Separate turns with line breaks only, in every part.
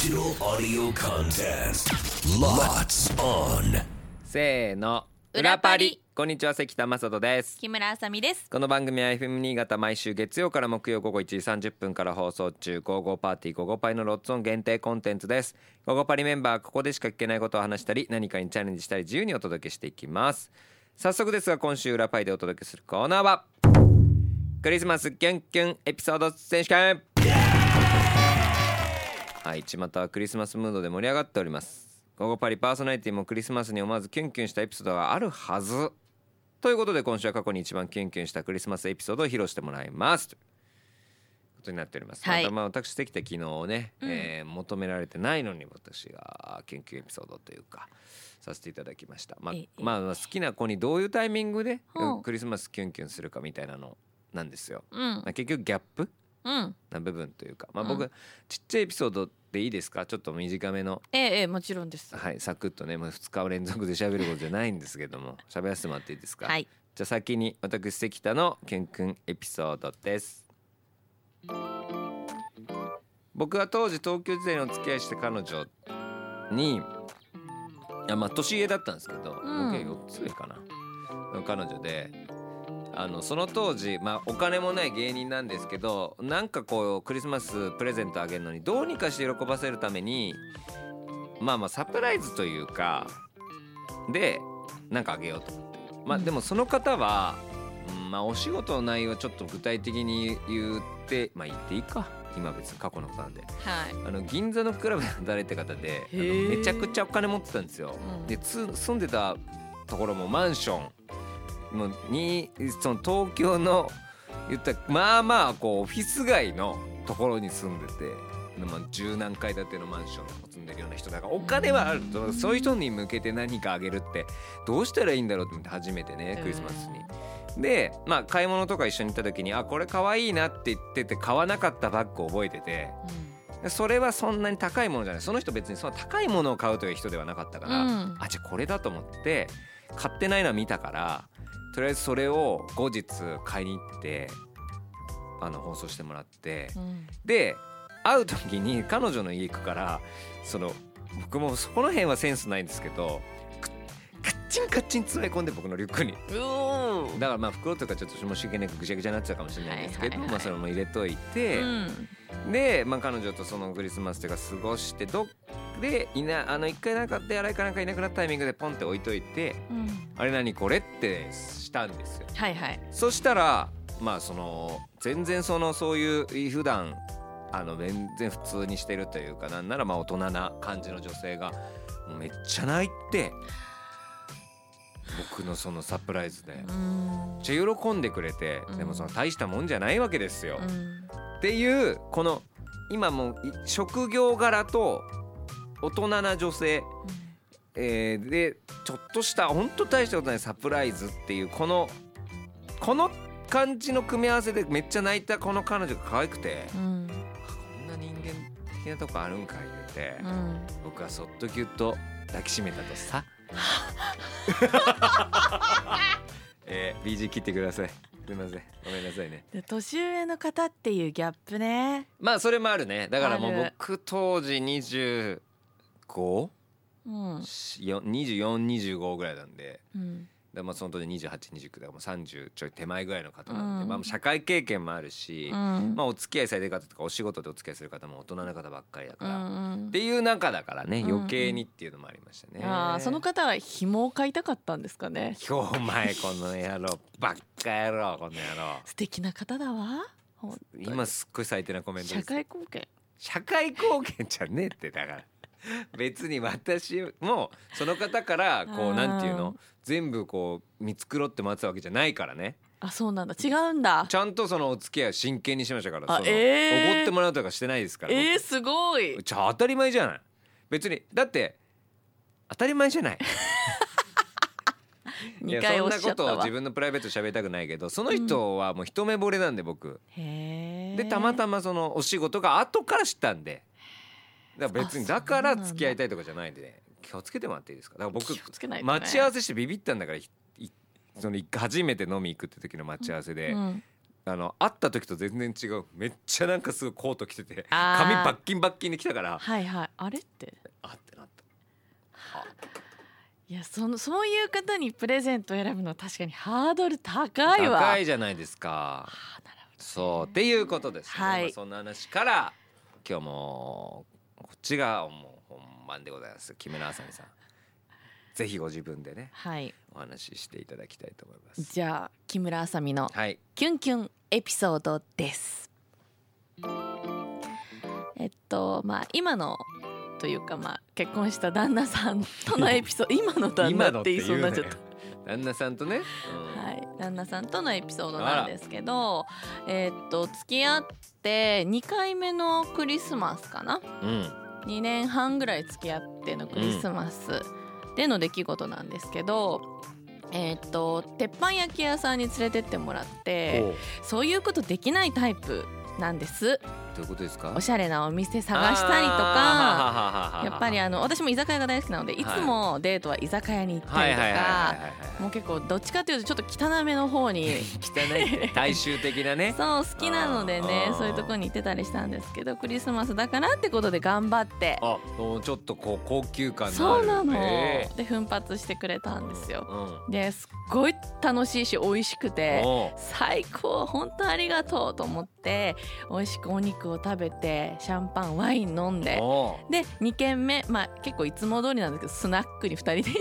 Digital audio content. Lots on.
せーの。
裏パリ。
こんにちは関田正人です。
木村あさみです。
この番組は FM 新潟毎週月曜から木曜午後1時30分から放送中「ゴーゴーパーティーゴーゴーパイ」のロッツオン限定コンテンツです。ゴーゴーパリメンバーここでしか聞けないことを話したり何かにチャレンジしたり自由にお届けしていきます。早速ですが今週裏パイでお届けするコーナーはクリスマスキュンキュンエピソード選手権はい巷はクリスマスムードで盛り上がっております。午後パリパーソナリティもクリスマスに思わずキュンキュンしたエピソードがあるはず。ということで今週は過去に一番キュンキュンしたクリスマスエピソードを披露してもらいます。ということになっております、
はい。
またまあ私できた昨日ね、えー求められてないのに私がキュンキュンエピソードというかさせていただきました、まあ
ええ。
まあ、好きな子にどういうタイミングで
う。ん
クリスマスキュンキュンするかみたいなのなんですよ、
うん。
まあ、結局ギャップ
うん
な部分というか、まあ、
うん
僕、ちっちゃいエピソードでいいですか？ちょっと短めの
ええええもちろんです
はい、サクッとね、もう2日連続で喋ることじゃないんですけども、喋らせてもらっていいですか？
はい
じゃあ先に私関田のキュンキュンエピソードです。僕は当時東京時代にお付き合いした彼女に、あまあ年上だったんですけど、
ん
僕は4つ上かな。の彼女で。あのその当時、まあ、お金もない芸人なんですけどなんかこうクリスマスプレゼントあげるのにどうにかして喜ばせるためにまあまあサプライズというかでなんかあげようと思って。まあでもその方は、うんまあお仕事の内容はちょっと具体的に言ってまあ言っていいか。今別に過去のことなんで。
はい。
あの銀座のクラブで働いてた方であのめちゃくちゃお金持ってたんですよ。
うん。
でつ住んでたところもマンションもうにその東京の言ったらまあまあこうオフィス街のところに住んでて。まあ、十何階建てのマンションを住んでるような人だからお金はあるとそういう人に向けて何かあげるってどうしたらいいんだろうと思って初めてねクリスマスに。でまあ買い物とか一緒に行った時にあこれ可愛いなって言ってて買わなかったバッグを覚えててでそれはそんなに高いものじゃない。その人別にその高いものを買うという人ではなかったから、
うん。
あじゃあこれだと思って買ってないのは見たからとりあえずそれを後日買いに行ってあの放送してもらって
うん。
で会う時に彼女の家行くからその僕もそこの辺はセンスないんですけどくカッチンカッチン詰め込んで僕のリュックに。だからまあ袋とかちょっと申し訳なくぐちゃぐちゃになっちゃうかもしれないんですけど、まあそれも入れといて、
うん。
で、まあ、彼女とそのクリスマスというか過ごしてどっでいなあの一回なんか手洗いかなんかいなくなったタイミングでポンって置いといて
うん。
あれ何これってしたんですよ。
はいはい。
そしたらまあその全然そのそういう普段あの全然普通にしてるというかなんならまあ大人な感じの女性がめっちゃ泣いて僕のそのサプライズで。めっ
うん
ちゃ喜んでくれて
うん。
でもその大したもんじゃないわけですよ。
うん。
っていうこの今もうい職業柄と大人な女性、えーでちょっとした本当大したことないサプライズっていうこのこの感じの組み合わせでめっちゃ泣いたこの彼女が可愛くて、
うん
あこんな人間的なとこあるんか言うて、
うん
僕はそっとぎゅっと抱きしめたとさ。えー、BG 切ってください。すみません。ごめんなさいね。
で年上の方っていうギャップね
まあそれもあるねだからもう僕当時 25?
うん。
2425ぐらいなんで。
うん。
で、まあ、その当時2829だからもう30ちょい手前ぐらいの方なんで、
うん。
まあ、社会経験もあるし、
うん。
まあ、お付き合いされてる方とかお仕事でお付き合いする方も大人な方ばっかりだから、
うんうん。
っていう中だからね
うん
余計にっていうのもありましたね。
あーその方は紐を買いたかったんですかね？
今日前この野郎ばっか野郎この野郎。
素敵な方だわ。
今すっごい最低なコメントです
社会貢献。
社会貢献じゃねえってだから 別に私もその方からこ
う
うんなんていうの？全部こう見繕って待つわけじゃないからね。
あそうなんだ。違うんだ。
ちゃんとそのお付き合いを真剣にしましたから
あ
その
えー。
おごってもらうとかしてないですから
えー、
僕。
すごい。
じゃあ当たり前じゃない。別にだって当たり前じゃない。い
2回お
やそんなことを自分のプライベート喋りたくないけどその人はもう一目惚れなんで僕。
へえ
でたまたまそのお仕事が後から知ったんでだから別に
あ
だ。から付き合いたいとかじゃないんで、ね、気をつけてもらっていいですか？だから僕待ち合わせしてビビったんだからその初めて飲み行くって時の待ち合わせで、
うん
あの会った時と全然違う。めっちゃなんかすごいコート着てて髪バッキンバッキンに来たから。
はいはい。あれって？
あってなった。
いやそのそういう方にプレゼント選ぶのは確かにハードル高いわ。
高いじゃないですか。
あーなるほど
そうっていうことですね、
はい。
まあそんな話から今日もこっちがもう本番でございます。木村あさみさん。ぜひご自分でね
はい。
お話ししていただきたいと思います。
じゃあ木村あさみの
はい。
キュンキュンエピソードです。えっとまあ今のというかまあ結婚した旦那さんとのエピソード。今の旦那って言いそうになっちゃった。
旦那さんとね、うん。
はい、旦那さんとのエピソードなんですけどえーっと付き合って2回目のクリスマスかな？
うん。
2年半ぐらい付き合ってのクリスマスでの出来事なんですけど、えーっと鉄板焼き屋さんに連れてってもらってそういうことできないタイプなんです
どういうことですか？
おしゃれなお店探したりとか。やっぱりあの私も居酒屋が大好きなのでい。つもデートは居酒屋に行ったりとか。
はい
もう結構どっちかというとちょっと汚めの方に。
汚い大衆的なね。
そう好きなのでねそういうところに行ってたりしたんですけどクリスマスだからってことで頑張って。
あもうちょっとこう高級感のある。
そうなの、
え
で奮発してくれたんです
え
よ。
うん。
ですっごい楽しいし美味しくて。最高本当ありがとうと思って美味しくお肉を食べてシャンパンワイン飲んでで2軒目まあ結構いつも通りなんですけどスナックに2人で。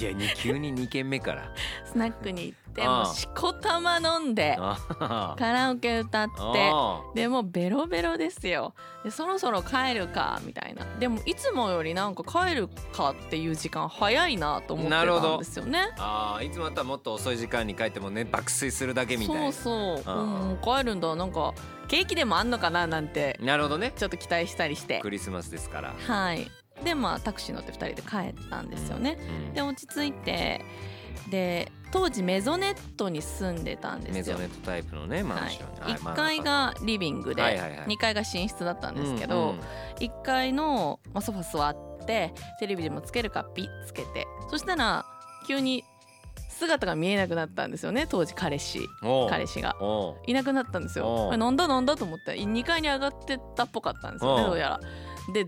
いやに急に2軒目から。
スナックに行って
ああ
もうしこたま飲んで
あ
カラオケ歌って
あ
でもうベロベロですよ。でそろそろ帰るかみたいな。でもいつもよりなんか帰るかっていう時間早いなと思ってた
なるほど
んですよね。
あーいつもだったらもっと遅い時間に帰ってもね爆睡するだけみたいな。
そうそう、
ああ
うん、帰るんだ。なんかケーキでもあんのかななんて
なるほどね。
ちょっと期待したりして。
クリスマスですから。
はい。でまあタクシー乗って2人で帰ったんですよね、
うん。
で落ち着いてで当時メゾネットに住んでたんですよ。
メゾネットタイプのねマンション、
はい、1階がリビングで、
はいはいはい。
2階が寝室だったんですけど、
うんうん。
1階の、まあ、ソファ座ってテレビでもつけるかピッつけてそしたら急に姿が見えなくなったんですよね当時彼氏。彼氏が。いなくなったんですよ。あれなんだなんだと思って2階に上がってったっぽかったんですよねどうやら。で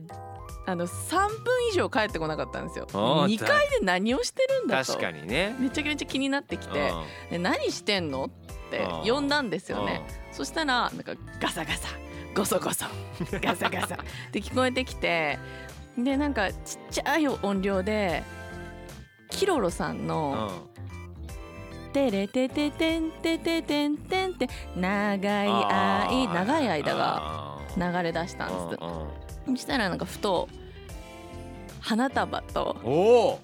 あの3分以上帰ってこなかったんですよ。
おう
2階で何をしてるんだと。
確かにね。
めちゃめちゃ気になってきて何してんのって
う。ん
呼んだんですよね。そしたらなんかガサガサ。ゴソゴソ。ガサガサ。って聞こえてきてでなんかちっちゃい音量でキロロさんの「テレテテテンテテテンテン」って長い
あー
愛長い間が
あ
流れ出したん
ー
です。そしたらなんかふと花束と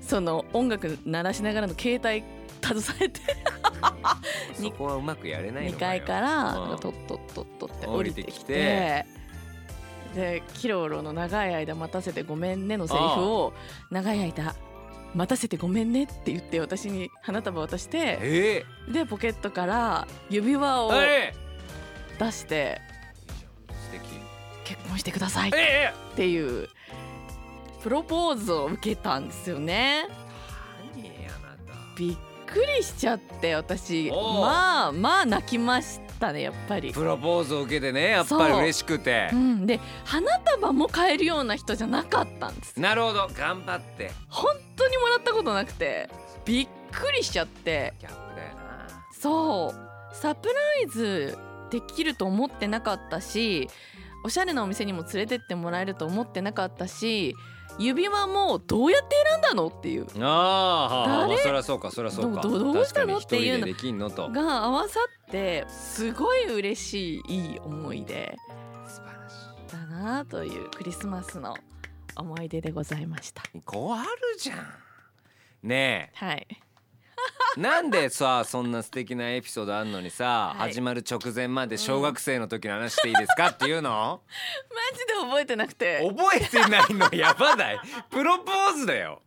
その音楽鳴らしながらの携帯携えて。
そこはうまくやれないの
2
かよ。
階から
うん。
なんかとっとっとっとって降
降
りてき
て。
でキロロの長い間待たせてごめんねのセリフを長い間待たせてごめんねって言って私に花束渡して
え
でポケットから指輪を
ー、え。
出して
ー、素敵
結婚してくださいっ
え
ていうプロポーズを受けたんですよね。びっくりしちゃって私。まあまあ泣きましたねやっぱり。
プロポーズを受けてねやっぱり嬉しくて。
うん、で花束も買えるような人じゃなかったんです
なるほど。頑張って。
本当にもらったことなくてびっくりしちゃって。
ギャップだよな。
そう。サプライズできると思ってなかったしおしゃれなお店にも連れてってもらえると思ってなかったし指輪もどうやって選んだのっていう。
あーはー
誰？
そりゃそうかそりゃそうか。
どどどうしたのっていう
でできんのと。
が合わさってすごい嬉しいいい思い出。
素晴らし
だなというクリスマスの思い出でございました。
いこうあるじゃん。ね
はい。
え なんでさそんな素敵なエピソードあんのにさ、
はい。
始まる直前まで小学生の時の話していいですかっていうの？
マジで覚えてなくて。
覚えてないの？やばない。プロポーズだよ。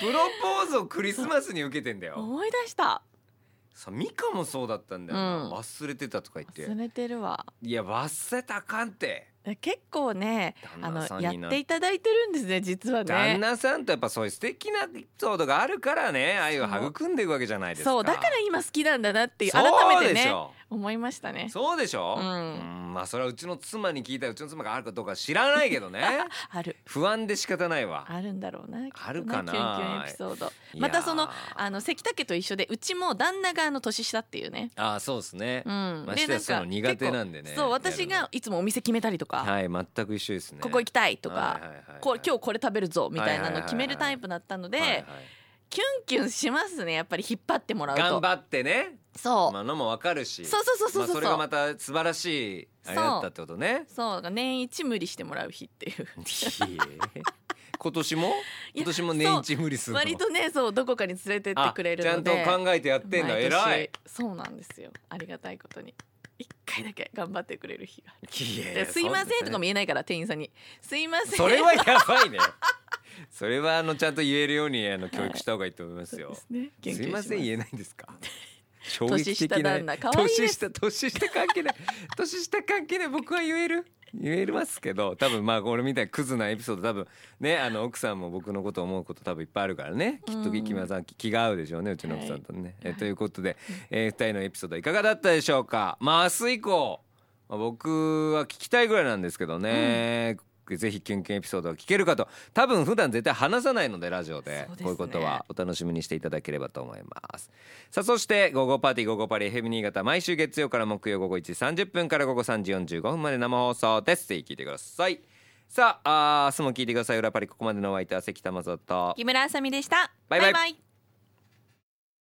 プロポーズをクリスマスに受けてんだよ。
思い出した。
さミカもそうだったんだよな、
うん。
忘れてたとか言って。
忘れてるわ。
いや忘れたらあかんって
結構ねあのやっていただいてるんですね実は
旦
ね
那さんとやっぱそういう素敵なエピソードがあるからね愛を育んでいくわけじゃないですか。
そうだから今好きなんだなっていう改めてね思いましたね。
そうでしょ、
うん。
んまあそれはうちの妻に聞いたらうちの妻があるかどうか知らないけどね。
ある。
不安で仕方ないわ。
あるんだろうな
あるかな。
キュンキュンエピソード。またそのあの関田家と一緒でうちも旦那があの年下っていうね。
ああそうですね、
うん。
ましてその苦手なんでね。
そう私がいつもお店決めたりとか、
のはい全く一緒ですね。
ここ行きたいとか、今日これ食べるぞみたいなの決めるタイプだったので、
はいはい
キュンキュンしますねやっぱり引っ張ってもらうと。
頑張ってね。
そう、
まあのもわかるし。
そうそうそうそうそう。
まあ、それがまた素晴らしいあれだったってことね。
そう。年一無理してもらう日っていう。
今年も？今年も年一無理するの？
割とねそうどこかに連れてってくれるので。
あちゃんと考えてやってんだ。
毎年。
偉い。
そうなんですよ。ありがたいことに。一回だけ頑張ってくれる日がある。すいませんとかも言えないから店員さんにすいません。
それはやばいね。それはあのちゃんと言えるようにあの教育した方がいいと思いますよ、
そうですね。
す。いません言え
え
ないんですか？衝撃的な
年下
年下関係ない。年下関係ない。僕は言える？言えますけど多分まあ俺みたいなクズなエピソード多分ねあの奥さんも僕のこと思うこと多分いっぱいあるからね。きっと木村さん気が合うでしょうねうちの奥さんとね。えということで、えー、2人のエピソードいかがだったでしょうか？まあ明日以降、まあ、僕は聞きたいぐらいなんですけどね、ぜひキュンキュンエピソードが聞けるかと。多分普段絶対話さないのでラジオで。
ね。
こういうことはお楽しみにしていただければと思います。さあそして「午後パーティー午後パリ FM 新潟」毎週月曜から木曜午後1時30分から午後3時45分まで生放送です。ぜひ聞いてください。さああー明日も聞いてください。裏パリここまでのお相手は関田正人
木村あさみでした。
バイバイ。
バイバイ